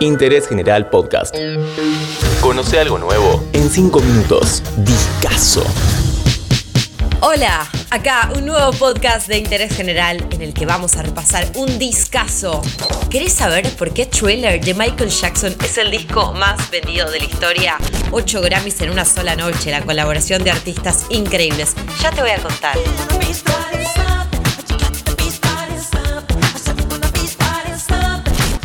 Interés General Podcast. Conoce algo nuevo en 5 minutos. Discaso. Hola, acá un nuevo podcast de interés general en el que vamos a repasar un discazo. ¿Querés saber por qué Thriller de Michael Jackson es el disco más vendido de la historia? 8 Grammys en una sola noche, la colaboración de artistas increíbles. Ya te voy a contar.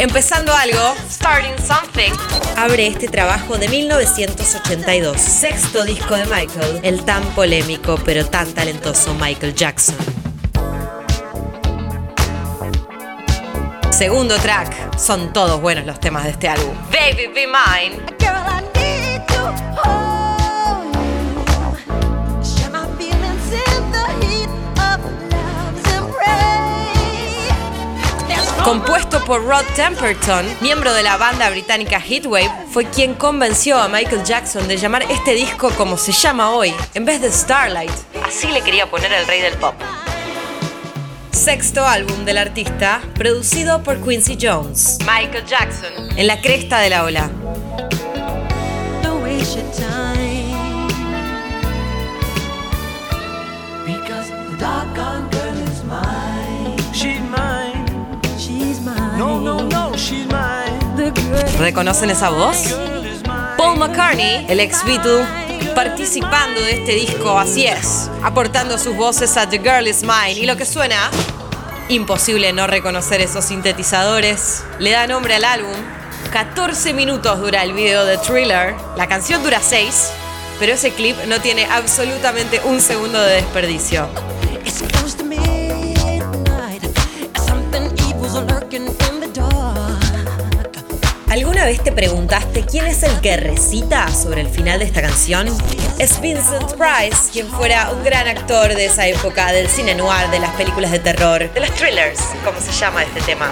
Empezando algo, Starting Something, abre este trabajo de 1982, sexto disco de Michael, el tan polémico pero tan talentoso Michael Jackson. Segundo track, son todos buenos los temas de este álbum. Baby Be Mine. Compuesto por Rod Temperton, miembro de la banda británica Heatwave, fue quien convenció a Michael Jackson de llamar este disco como se llama hoy, en vez de Starlight. Así le quería poner el rey del pop. Sexto álbum del artista, producido por Quincy Jones. Michael Jackson, en la cresta de la ola. ¿Reconocen esa voz? Paul McCartney, el ex Beatle, participando de este disco, así es, aportando sus voces a The Girl Is Mine. Y lo que suena, imposible no reconocer esos sintetizadores, le da nombre al álbum. 14 minutos dura el video de Thriller, la canción dura 6, pero ese clip no tiene absolutamente un segundo de desperdicio. ¿Alguna vez te preguntaste quién es el que recita sobre el final de esta canción? Es Vincent Price, quien fuera un gran actor de esa época del cine noir, de las películas de terror, de los thrillers, como se llama este tema.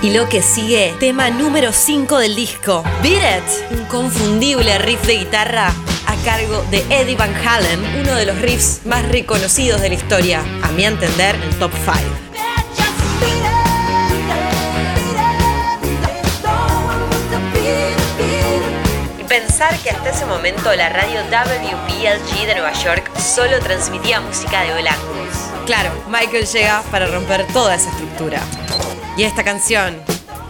Y lo que sigue, tema número 5 del disco, Beat It, un confundible riff de guitarra a cargo de Eddie Van Halen, uno de los riffs más reconocidos de la historia, a mi entender, el top 5. Pensar que hasta ese momento la radio WPLG de Nueva York solo transmitía música de All Claro, Michael llega para romper toda esa estructura. Y esta canción,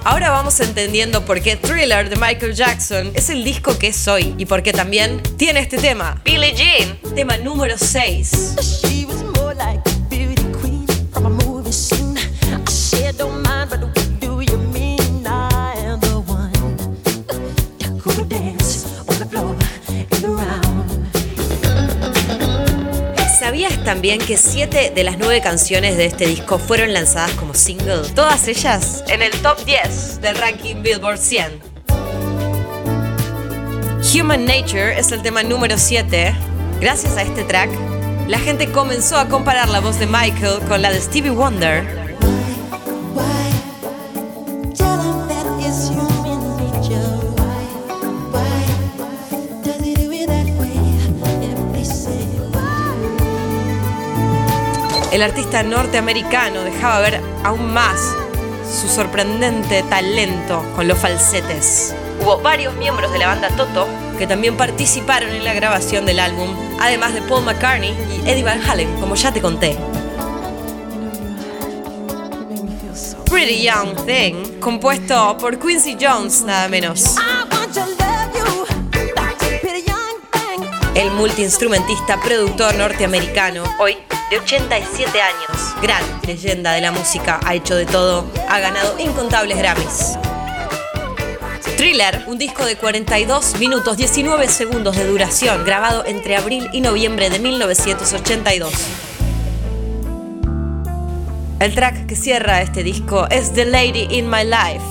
Ahora vamos entendiendo por qué Thriller de Michael Jackson es el disco que es hoy y por qué también tiene este tema, Billie Jean, tema número 6. ¿Sabías también que 7 de las 9 canciones de este disco fueron lanzadas como single? Todas ellas en el top 10 del ranking Billboard 100. Human Nature es el tema número 7. Gracias a este track, la gente comenzó a comparar la voz de Michael con la de Stevie Wonder el artista norteamericano dejaba ver aún más su sorprendente talento con los falsetes. Hubo varios miembros de la banda Toto que también participaron en la grabación del álbum, además de Paul McCartney y Eddie Van Halen, como ya te conté. Pretty Young Thing, compuesto por Quincy Jones, nada menos. El multiinstrumentista productor norteamericano, hoy de 87 años, gran leyenda de la música, ha hecho de todo, ha ganado incontables Grammys. Thriller, un disco de 42 minutos 19 segundos de duración, grabado entre abril y noviembre de 1982. El track que cierra este disco es The Lady in My Life.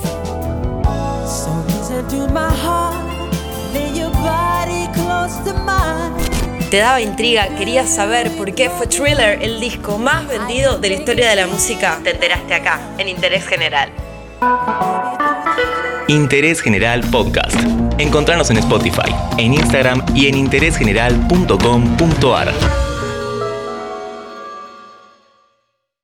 Te daba intriga, querías saber por qué fue Thriller el disco más vendido de la historia de la música. Te enteraste acá, en Interés General. Interés General Podcast. Encontrarnos en Spotify, en Instagram y en interésgeneral.com.ar.